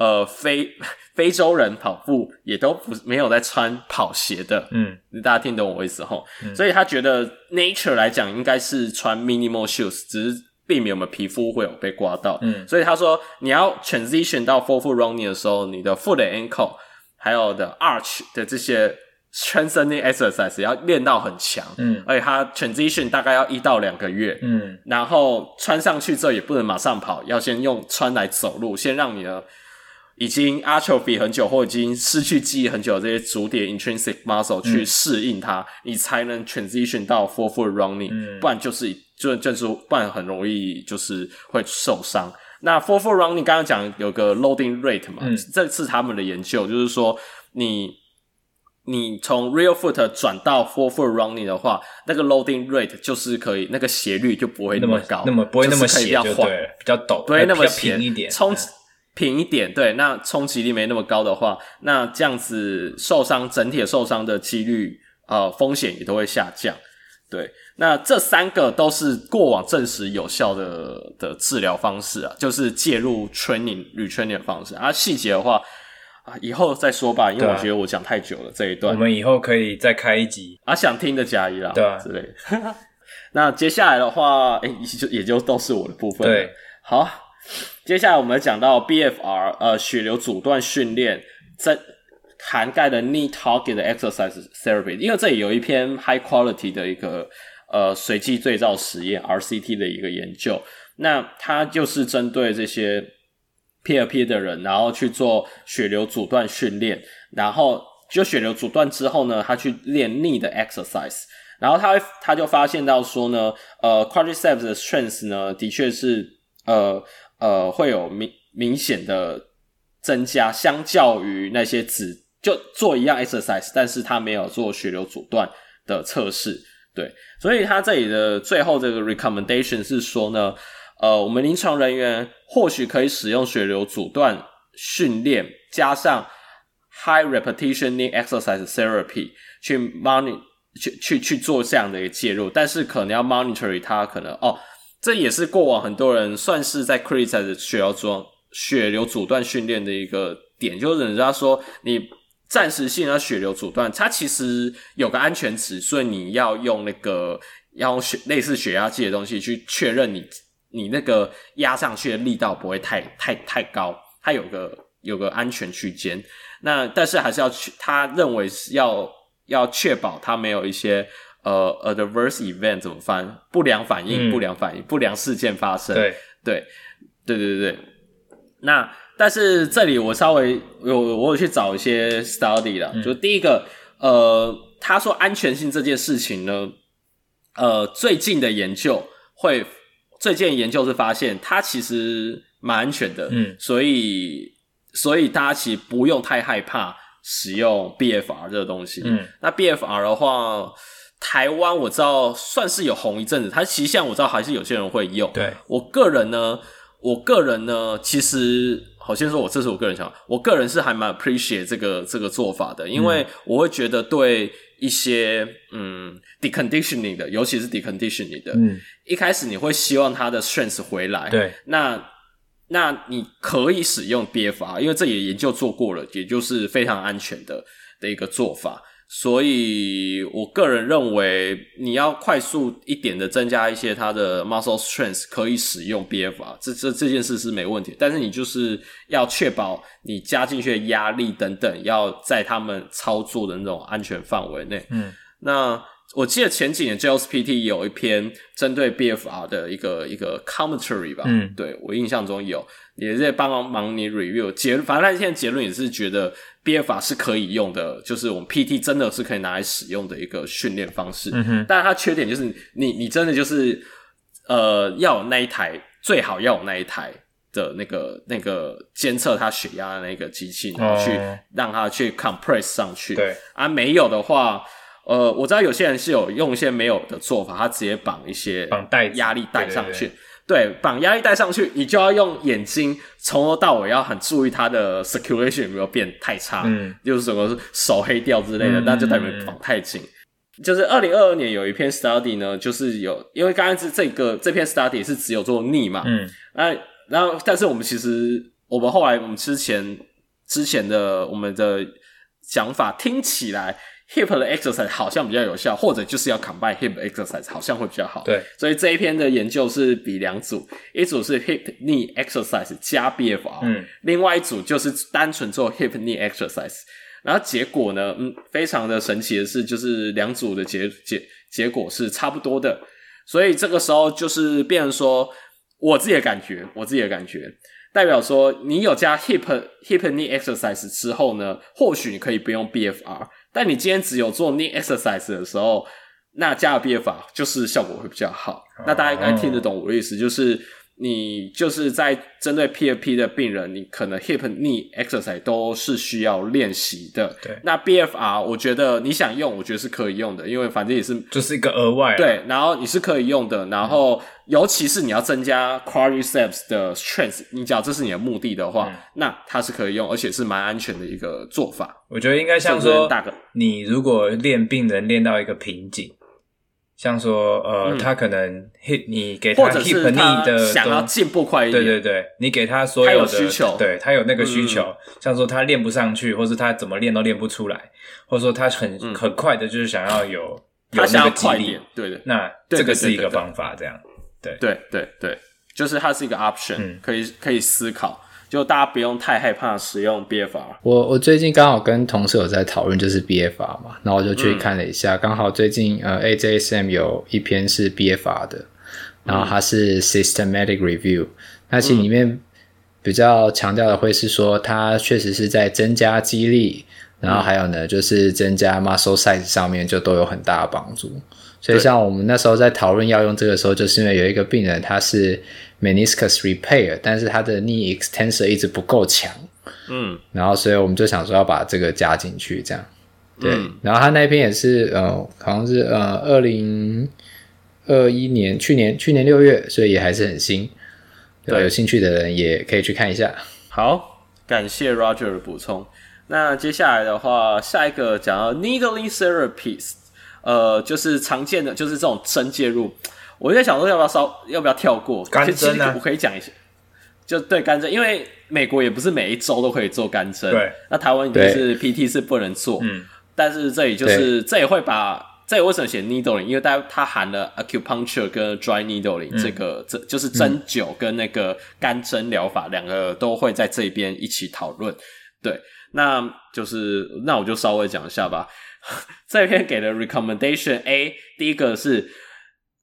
呃，非 *laughs* 非洲人跑步也都不没有在穿跑鞋的，嗯，大家听懂我意思吼？嗯、所以他觉得 nature 来讲应该是穿 minimal shoes，只是避免我们皮肤会有被刮到，嗯，所以他说你要 transition 到 forefoot running 的时候，你的 foot and ankle 还有的 arch 的这些 strengthening exercise 要练到很强，嗯，而且它 transition 大概要一到两个月，嗯，然后穿上去之后也不能马上跑，要先用穿来走路，先让你的。已经 atrophy 很久或已经失去记忆很久的这些足底 intrinsic muscle 去适应它，嗯、你才能 transition 到 forefoot running，、嗯、不然就是就就是不然很容易就是会受伤。那 forefoot running 刚刚讲有个 loading rate 嘛，嗯、这次他们的研究就是说你你从 real foot 转到 forefoot running 的话，那个 loading rate 就是可以那个斜率就不会那么高，那么，那么不会那么斜就对，比较陡，不会那么平一点，冲。平一点，对，那冲击力没那么高的话，那这样子受伤，整体受伤的几率，呃，风险也都会下降。对，那这三个都是过往证实有效的的治疗方式啊，就是介入 training、retraining 的方式。啊，细节的话啊，以后再说吧，因为我觉得我讲太久了这一段。我们以后可以再开一集啊，想听的加一啦，对啊，之类的。*laughs* 那接下来的话，哎，也就也就都是我的部分了。对，好。接下来我们讲到 BFR，呃，血流阻断训练，这涵盖的 knee target 的 exercise therapy，因为这里有一篇 high quality 的一个呃随机对照实验 RCT 的一个研究，那它就是针对这些 PFP 的人，然后去做血流阻断训练，然后就血流阻断之后呢，他去练逆的 exercise，然后他他就发现到说呢，呃，quadriceps 的 strength 呢，的确是呃。呃，会有明明显的增加，相较于那些只就做一样 exercise，但是他没有做血流阻断的测试。对，所以他这里的最后这个 recommendation 是说呢，呃，我们临床人员或许可以使用血流阻断训练加上 high repetition knee exercise therapy 去 monitor 去去去做这样的一个介入，但是可能要 monitor 它可能哦，这也是过往很多人算是在 criticize 血流阻血流阻断训练的一个点，就是人家说你。暂时性的血流阻断，它其实有个安全值，所以你要用那个要用血类似血压计的东西去确认你你那个压上去的力道不会太太太高，它有个有个安全区间。那但是还是要去，他认为是要要确保它没有一些呃 adverse event 怎么翻不良反应、嗯、不良反应、不良事件发生。对对对对对对，那。但是这里我稍微有我有去找一些 study 了，嗯、就第一个，呃，他说安全性这件事情呢，呃，最近的研究会，最近研究是发现它其实蛮安全的，嗯，所以所以大家其实不用太害怕使用 BFR 这个东西，嗯，那 BFR 的话，台湾我知道算是有红一阵子，它其实像我知道还是有些人会用，对，我个人呢，我个人呢，其实。好，先说我这是我个人想法，我个人是还蛮 appreciate 这个这个做法的，因为我会觉得对一些嗯 deconditioning 的，尤其是 deconditioning 的，嗯，一开始你会希望他的 strength 回来，对，那那你可以使用 BFR，因为这也研究做过了，也就是非常安全的的一个做法。所以，我个人认为，你要快速一点的增加一些它的 muscle strength，可以使用 BFR，这这这件事是没问题。但是你就是要确保你加进去的压力等等，要在他们操作的那种安全范围内。嗯，那我记得前几年 JSPT 有一篇针对 BFR 的一个一个 commentary 吧？嗯，对，我印象中有，也是在帮忙你 review 结，反正他现在结论也是觉得。BFR 是可以用的，就是我们 PT 真的是可以拿来使用的一个训练方式。嗯哼，但是它缺点就是你你真的就是呃要有那一台，最好要有那一台的那个那个监测他血压的那个机器，然后去让他去 compress 上去。对啊，没有的话，呃，我知道有些人是有用一些没有的做法，他直接绑一些绑带压力带上去。对，绑压力带上去，你就要用眼睛从头到尾要很注意它的 circulation 有没有变太差，嗯，就是什么手黑掉之类的，那、嗯、就代表绑太紧。就是二零二二年有一篇 study 呢，就是有，因为刚刚是这个这篇 study 是只有做 knee 嘛，嗯，那然后但是我们其实我们后来我们之前之前的我们的想法听起来。Hip 的 exercise 好像比较有效，或者就是要 combine hip exercise 好像会比较好。对，所以这一篇的研究是比两组，一组是 hip knee exercise 加 BFR，嗯，另外一组就是单纯做 hip knee exercise。然后结果呢，嗯，非常的神奇的是，就是两组的结结结果是差不多的。所以这个时候就是变成说，我自己的感觉，我自己的感觉，代表说你有加 hip hip knee exercise 之后呢，或许你可以不用 BFR。但你今天只有做 knee exercise 的时候，那加了 BFR 就是效果会比较好。Oh. 那大家应该听得懂我的意思，就是你就是在针对 PFP 的病人，你可能 hip knee exercise 都是需要练习的。对，那 BFR 我觉得你想用，我觉得是可以用的，因为反正也是就是一个额外。对，然后你是可以用的，然后。嗯尤其是你要增加 quadriceps 的 strength，你只要这是你的目的的话，嗯、那它是可以用，而且是蛮安全的一个做法。我觉得应该像说，大哥，你如果练病人练到一个瓶颈，像说呃，嗯、他可能 hit 你给他 hip knee 的想要进步快一点，对对对，你给他所有的需求，对他有那个需求，嗯、像说他练不上去，或是他怎么练都练不出来，或者说他很、嗯、很快的就是想要有有那个肌力，对的，那这个是一个方法，这样。对。对对对，就是它是一个 option，、嗯、可以可以思考，就大家不用太害怕使用 BFR。我我最近刚好跟同事有在讨论，就是 BFR 嘛，然后我就去看了一下，刚、嗯、好最近呃 AJSM 有一篇是 BFR 的，然后它是 systematic review，那其实里面比较强调的会是说，它确实是在增加肌力，然后还有呢就是增加 muscle size 上面就都有很大的帮助。所以像我们那时候在讨论要用这个时候，就是因为有一个病人他是 meniscus repair，但是他的 knee extensor 一直不够强，嗯，然后所以我们就想说要把这个加进去，这样。对，然后他那篇也是呃，好像是呃二零二一年去年去年六月，所以也还是很新。对，有兴趣的人也可以去看一下。好，感谢 Roger 的补充。那接下来的话，下一个讲到 Needling Therapies，呃，就是常见的就是这种针介入。我在想说，要不要稍要不要跳过？干针啊，我可以讲一下。就对干针，因为美国也不是每一周都可以做干针。对，那台湾就是 PT 是不能做。嗯，但是这里就是这也会把这也为什么写 needling？因为它它含了 acupuncture 跟 dry needling、嗯、这个这就是针灸跟那个干针疗法两个都会在这边一起讨论。对，那就是那我就稍微讲一下吧。*laughs* 这篇给的 recommendation A，第一个是。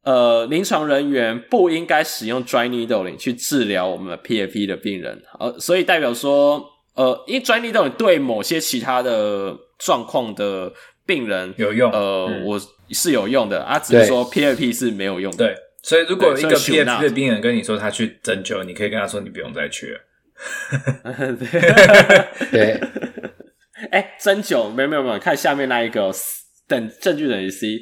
呃，临床人员不应该使用 dry needling 去治疗我们的 PFP 的病人，呃，所以代表说，呃，因为 dry needling 对某些其他的状况的病人有用，呃，嗯、我是有用的，啊，只是说 PFP 是没有用的。对，所以如果一个 PFP 的病人跟你说他去针灸，你可以跟他说你不用再去了。*laughs* *laughs* 对，哎、欸，针灸没有没有没有，看下面那一个等证据等于 C。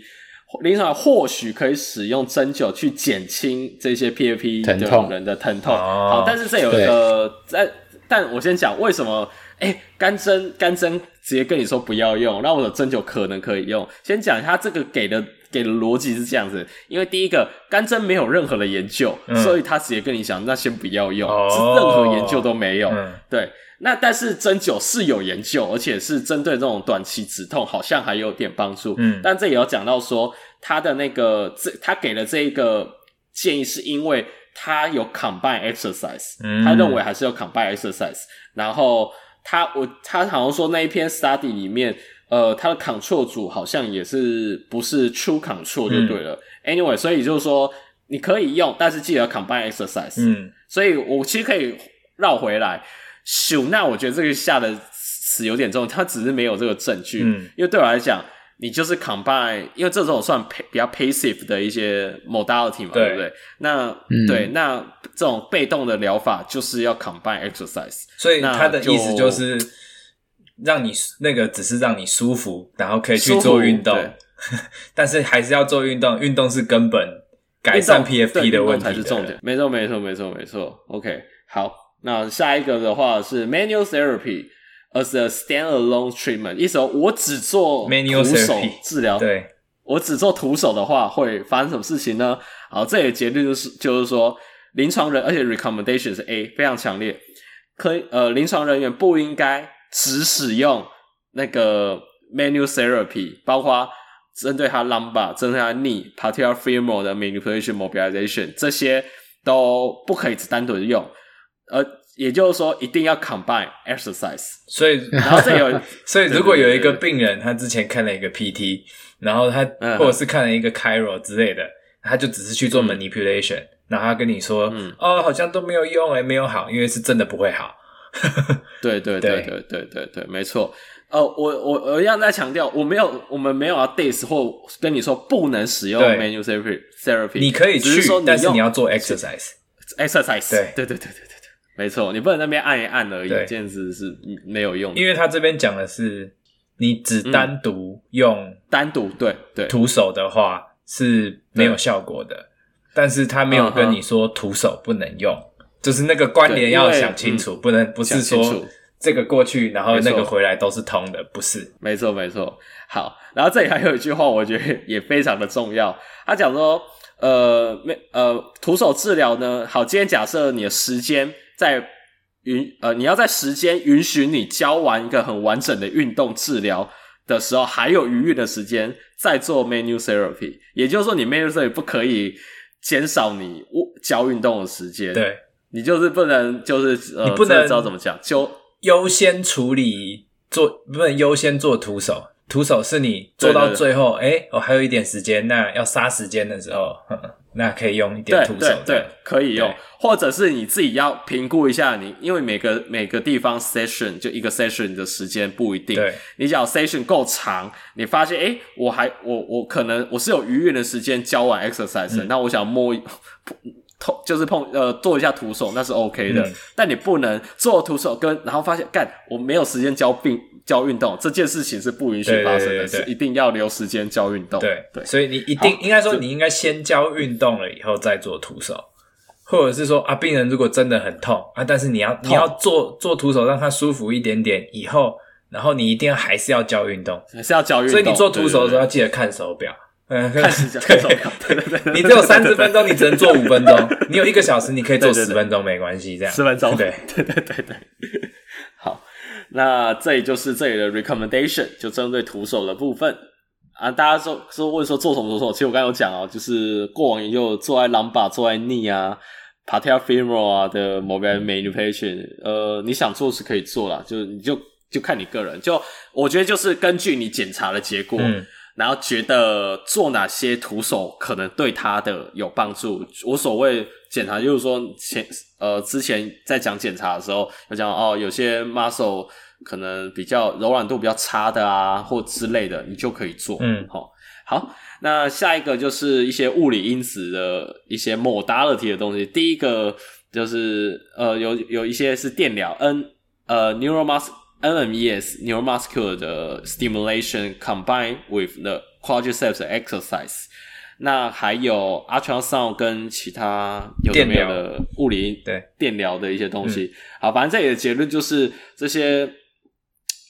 临床或许可以使用针灸去减轻这些 PAP 的人的疼痛。好，但是这有一个在，但我先讲为什么？哎，干针干针直接跟你说不要用，那我的针灸可能可以用。先讲一下这个给的给的逻辑是这样子，因为第一个干针没有任何的研究，所以他直接跟你讲，那先不要用，是任何研究都没有。对。那但是针灸是有研究，而且是针对这种短期止痛，好像还有点帮助。嗯，但这也要讲到说，他的那个这他给了这一个建议，是因为他有 combine exercise，嗯，他认为还是有 combine exercise。然后他我他好像说那一篇 study 里面，呃，他的 control 组好像也是不是 true control 就对了。嗯、anyway，所以就是说你可以用，但是记得要 combine exercise。嗯，所以我其实可以绕回来。秀，那我觉得这个下的词有点重，他只是没有这个证据。嗯，因为对我来讲，你就是 combine，因为这种算比较 passive 的一些 modality 嘛，对，对不对？那、嗯、对，那这种被动的疗法就是要 combine exercise。所以他的意思就是让你那个只是让你舒服，然后可以去做运动，*laughs* 但是还是要做运动，运动是根本改善 PFP 的问题才是重点。没错，没错，没错，没错。OK，好。那下一个的话是 manual therapy as a standalone treatment，意思说我只做徒手治疗，对，我只做徒手的话会发生什么事情呢？好，这里结论就是就是说，临床人而且 recommendation 是 A 非常强烈，可以呃，临床人员不应该只使用那个 manual therapy，包括针对他 lumbar、针对他 knee、patellar femoral 的 manipulation、mobilization 这些都不可以只单独用。呃，也就是说，一定要 combine exercise。所以，然后这有，*laughs* 所以如果有一个病人，他之前看了一个 PT，然后他或者是看了一个 chiro 之类的，他就只是去做 manipulation，嗯，然后他跟你说，嗯，哦，好像都没有用，诶，没有好，因为是真的不会好。*laughs* 对对对对对对对，没错。呃，我我我一样在强调，我没有，我们没有要 dis 或跟你说不能使用 manual therapy therapy，你可以去，但是你要做 exercise exercise。对对对对对。没错，你不能那边按一按而已，这样子是没有用的。因为他这边讲的是，你只单独用、嗯、单独对对徒手的话是没有效果的，但是他没有跟你说徒手不能用，嗯、就是那个关联要想清楚，不能不是说这个过去然后那个回来都是通的，不是。没错没错。好，然后这里还有一句话，我觉得也非常的重要。他讲说，呃，没呃，徒手治疗呢，好，今天假设你的时间。在允呃，你要在时间允许你教完一个很完整的运动治疗的时候，还有余裕的时间再做 manual therapy，也就是说，你 manual therapy 不可以减少你教运动的时间。对，你就是不能，就是呃，你不能知道怎么讲，就优先处理做，不能优先做徒手。徒手是你做到最后，哎，我、哦、还有一点时间，那要杀时间的时候。*laughs* 呵呵那可以用一点徒手，对，可以用，或者是你自己要评估一下你，因为每个每个地方 session 就一个 session 的时间不一定，对，你只要 session 够长，你发现诶，我还我我可能我是有余裕的时间教完 exercise，、嗯、那我想摸碰就是碰呃做一下徒手那是 OK 的，嗯、但你不能做徒手跟然后发现干我没有时间教并教运动这件事情是不允许发生的，对一定要留时间教运动。对对，所以你一定应该说你应该先教运动了以后再做徒手，或者是说啊病人如果真的很痛啊，但是你要你要做做徒手让他舒服一点点以后，然后你一定要还是要教运动，还是要教运动，所以你做徒手的时候要记得看手表。嗯，*laughs* 看时间，看手表。*laughs* 对对对，你只有三十分钟，你只能做五分钟。你有一个小时，你可以做十分钟，没关系。这样十分钟，对对对对对。好，那这里就是这里的 recommendation，就针对徒手的部分啊。大家说说问说做什么徒手？其实我刚刚有讲哦，就是过往也有做在 lumbar，做在 knee 啊，patellar femoral 啊的 mobility manipulation。呃，你想做是可以做啦，就你就就看你个人。就我觉得就是根据你检查的结果。嗯然后觉得做哪些徒手可能对他的有帮助。我所谓检查，就是说前呃之前在讲检查的时候，有讲哦，有些 muscle 可能比较柔软度比较差的啊，或之类的，你就可以做。嗯，好，好。那下一个就是一些物理因子的一些 modality 的东西。第一个就是呃有有一些是电疗，N 呃 neuromuscular NMES neuromuscular 的 stimulation combined with the quadriceps exercise，那还有 ultrasound 跟其他有的没有的物理对电疗的一些东西。好，反正这里的结论就是这些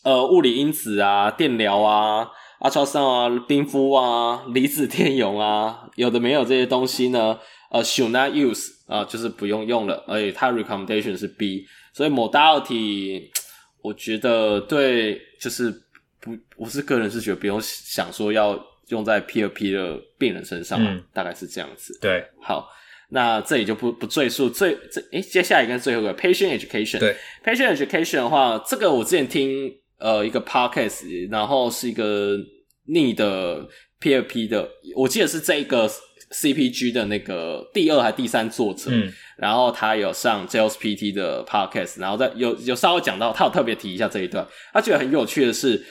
呃物理因子啊、电疗啊、ultrasound 啊、冰敷啊、离子电泳啊，有的没有这些东西呢，呃，should not use 啊、呃，就是不用用了。而且它 recommendation 是 B，所以 modality。我觉得对，就是不，我是个人是觉得不用想说要用在 P 二 P 的病人身上，嗯，大概是这样子。对，好，那这里就不不赘述。最这诶，接下来跟最后一个 patient education。对，patient education 的话，这个我之前听呃一个 podcast，然后是一个 knee 的 P 二 P 的，我记得是这一个 CPG 的那个第二还第三作者。嗯。然后他有上 JSPT 的 podcast，然后在有有稍微讲到，他有特别提一下这一段。他觉得很有趣的是，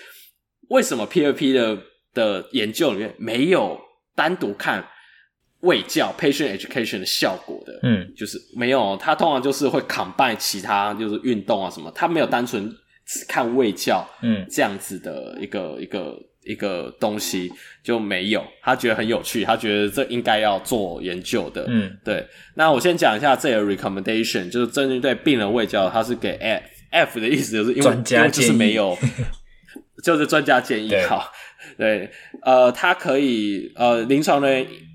为什么 P 二 P 的的研究里面没有单独看卫教 patient education 的效果的？嗯，就是没有，他通常就是会 combine 其他就是运动啊什么，他没有单纯只看卫教，嗯，这样子的一个一个。一个东西就没有，他觉得很有趣，他觉得这应该要做研究的。嗯，对。那我先讲一下这个 recommendation，就是针对病人卫教，他是给 F，F 的意思就是因为专家就是没有，*laughs* 就是专家建议。好，对，呃，它可以呃临床呢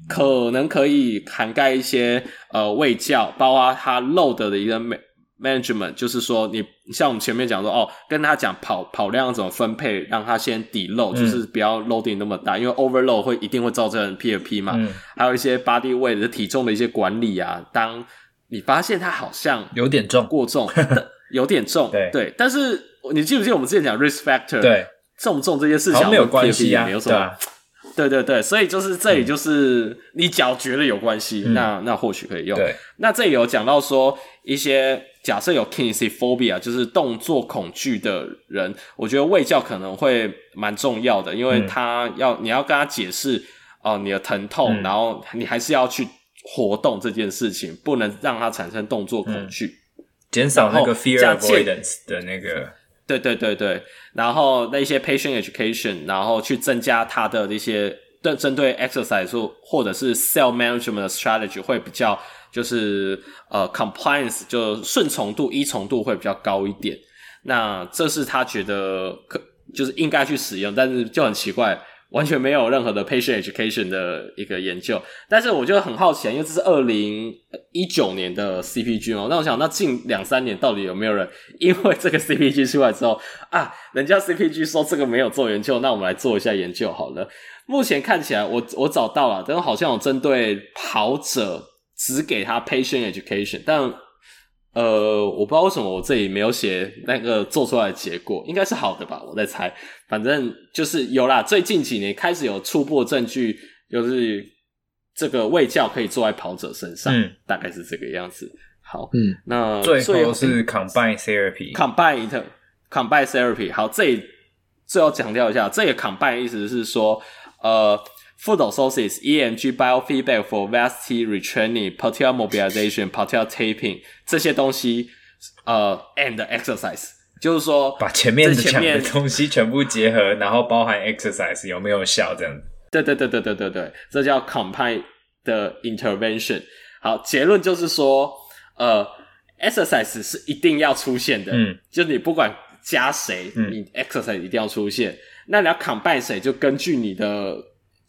可能可以涵盖一些呃卫教，包括它 load 的一个美。Management 就是说你，像我们前面讲说，哦，跟他讲跑跑量怎么分配，让他先抵 load，就是不要 loading 那么大，嗯、因为 overload 会一定会造成 PFP 嘛。嗯、还有一些 body weight 的体重的一些管理啊，当你发现他好像有点重，过重，*laughs* 有点重，对对。但是你记不记得我们之前讲 risk factor，对，重不重这件事情没有关系啊，没有什么。对对对，所以就是这里就是你脚觉得有关系，嗯、那那或许可以用。对，那这里有讲到说一些假设有 kinesiophobia，就是动作恐惧的人，我觉得卫教可能会蛮重要的，因为他要、嗯、你要跟他解释哦、呃，你的疼痛，嗯、然后你还是要去活动这件事情，不能让他产生动作恐惧，减、嗯、少那个 fear avoidance 的那个。对对对对，然后那些 patient education，然后去增加他的那些对针对 exercise 或者是 sell management strategy 会比较就是呃 compliance 就顺从度依从度会比较高一点。那这是他觉得可就是应该去使用，但是就很奇怪。完全没有任何的 patient education 的一个研究，但是我就很好奇，因为这是二零一九年的 CPG 嘛，那我想，那近两三年到底有没有人因为这个 CPG 出来之后啊，人家 CPG 说这个没有做研究，那我们来做一下研究好了。目前看起来我，我我找到了，但好像有针对跑者只给他 patient education，但。呃，我不知道为什么我这里没有写那个做出来的结果，应该是好的吧？我在猜，反正就是有啦。最近几年开始有初步证据，就是这个卫教可以做在跑者身上，嗯，大概是这个样子。好，嗯，那最后是 combine therapy，combine combine therapy。好，这里最后强调一下，这个 combine 意思是说，呃。Foot orthosis, EMG biofeedback for VST retraining, patellar mobilization, patellar taping 这些东西，呃，and exercise，就是说把前面的讲的东西全部结合，然后包含 exercise 有没有效这样子？对对对对对对对，这叫 combined 的 intervention。好，结论就是说，呃，exercise 是一定要出现的，嗯，就是你不管加谁，嗯，你 exercise 一定要出现。那你要 combine 谁，就根据你的。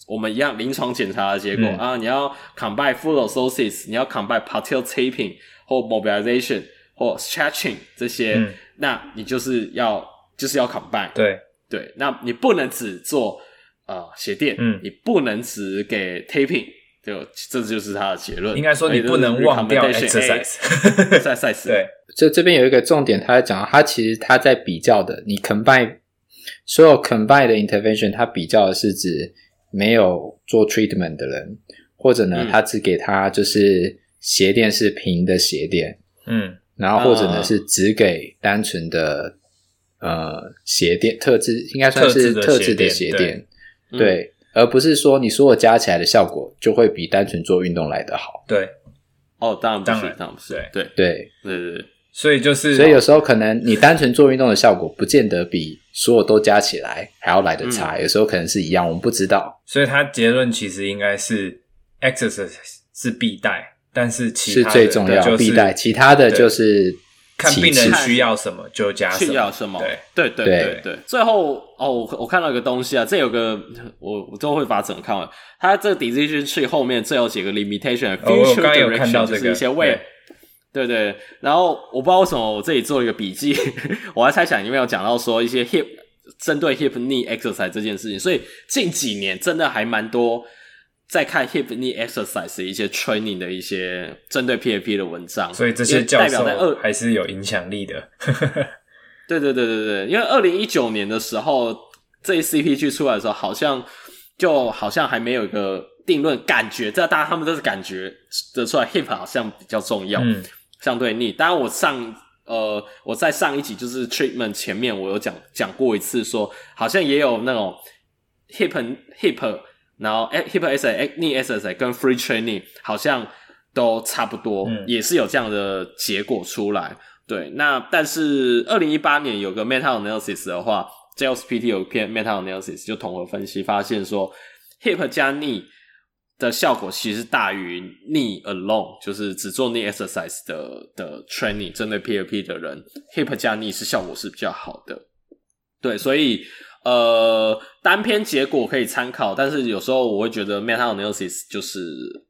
我们一样临床检查的结果、嗯、啊，你要 combine full orthosis，你要 combine patellar taping 或 mobilization 或 stretching 这些，嗯、那你就是要就是要 combine。对对，那你不能只做呃鞋垫，嗯，你不能只给 taping，就这就是他的结论。应该说你不能忘掉 exercise，exercise。对，就这边有一个重点，他在讲，他其实他在比较的，你 combine 所有 combine 的 intervention，他比较的是指。没有做 treatment 的人，或者呢，嗯、他只给他就是鞋垫是平的鞋垫，嗯，然后或者呢、啊、是只给单纯的呃鞋垫特制，应该算是特制的鞋垫，对，对嗯、而不是说你所有加起来的效果就会比单纯做运动来的好。对，哦，当然当然当然不是，对。对。对对对。所以就是，所以有时候可能你单纯做运动的效果，不见得比所有都加起来还要来得差。嗯、有时候可能是一样，我们不知道。所以他结论其实应该是，exercise 是必带，但是其他的是最重要必带，其他的就是看病人需要什么就加什么。需要什么？对对对对对。最后哦，我我看到一个东西啊，这有个我我最后会把整个看完。它这个 decision tree 后面最后几个 limitation，哦、我刚刚有看到这个。就是一些为对对，然后我不知道为什么我这里做了一个笔记，*laughs* 我还猜想有没有讲到说一些 hip 针对 hip knee exercise 这件事情，所以近几年真的还蛮多在看 hip knee exercise 的一些 training 的一些针对 PAP 的文章，所以这些教授还是有影响力的。*laughs* 对对对对对，因为二零一九年的时候，这一 CPG 出来的时候，好像就好像还没有一个定论，感觉这大家他们都是感觉得出来 hip 好像比较重要。嗯相对逆，当然我上呃我在上一集就是 treatment 前面我有讲讲过一次说，说好像也有那种 hip hip，然后 hip exercise knee exercise 跟 free training 好像都差不多，嗯、也是有这样的结果出来。对，那但是二零一八年有个 meta analysis 的话，JLPT 有篇 meta analysis 就统合分析发现说 hip 加 knee。的效果其实大于逆 alone，就是只做逆 exercise 的的 training，针对 PFP 的人，hip 加逆是效果是比较好的。对，所以呃单篇结果可以参考，但是有时候我会觉得 meta analysis 就是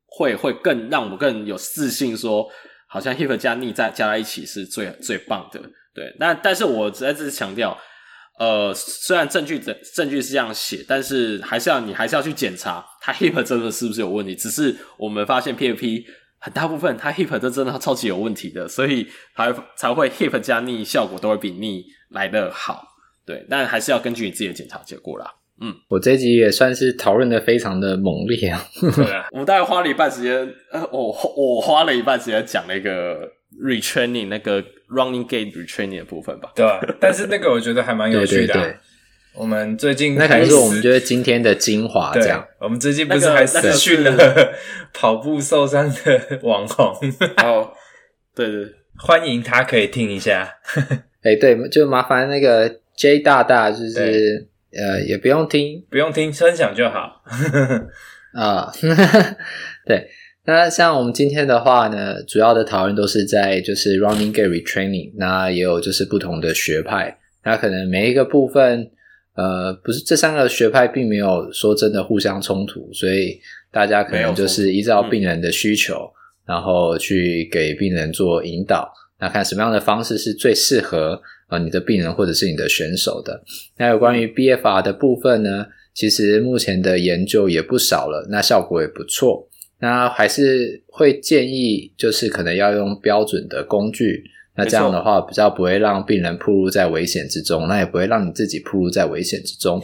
会会更让我更有自信说，好像 hip 加逆在加在一起是最最棒的。对，但但是我只在这强调。呃，虽然证据的证据是这样写，但是还是要你还是要去检查它 hip 真的是不是有问题。只是我们发现 PFP 很大部分它 hip 都真的超级有问题的，所以才才会 hip 加 knee 效果都会比 knee 来的好。对，但还是要根据你自己的检查结果啦。嗯，我这集也算是讨论的非常的猛烈啊。对啊，*laughs* 我们大概花了一半时间，呃，我我花了一半时间讲那个 retraining 那个。Running game retraining 的部分吧，对吧？但是那个我觉得还蛮有趣的。对对对，我们最近那可能是我们觉得今天的精华，这样。我们最近不是还私讯了 *laughs* 跑步受伤的网红？*laughs* 哦，对对，欢迎他可以听一下。*laughs* 哎，对，就麻烦那个 J 大大，就是呃，也不用听，不用听，分享就好。啊，对。那像我们今天的话呢，主要的讨论都是在就是 running gait retraining，那也有就是不同的学派，那可能每一个部分，呃，不是这三个学派并没有说真的互相冲突，所以大家可能就是依照病人的需求，然后去给病人做引导，那看什么样的方式是最适合呃你的病人或者是你的选手的。那有关于 BFR 的部分呢，其实目前的研究也不少了，那效果也不错。那还是会建议，就是可能要用标准的工具。那这样的话，比较不会让病人暴露在危险之中，那也不会让你自己暴露在危险之中。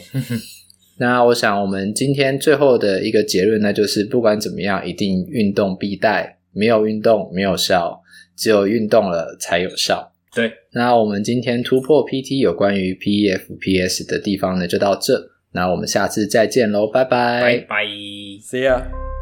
*laughs* 那我想，我们今天最后的一个结论，那就是不管怎么样，一定运动必带，没有运动没有效，只有运动了才有效。对。那我们今天突破 PT 有关于 PEFPS 的地方呢，就到这。那我们下次再见喽，拜拜，拜拜，See ya。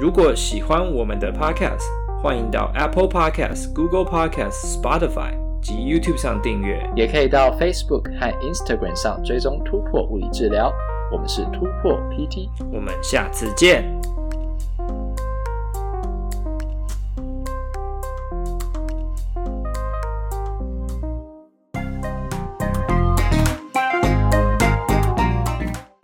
如果喜欢我们的 Podcast，欢迎到 Apple Podcast、Google Podcast、Spotify 及 YouTube 上订阅，也可以到 Facebook 和 Instagram 上追踪突破物理治疗。我们是突破 PT，我们下次见。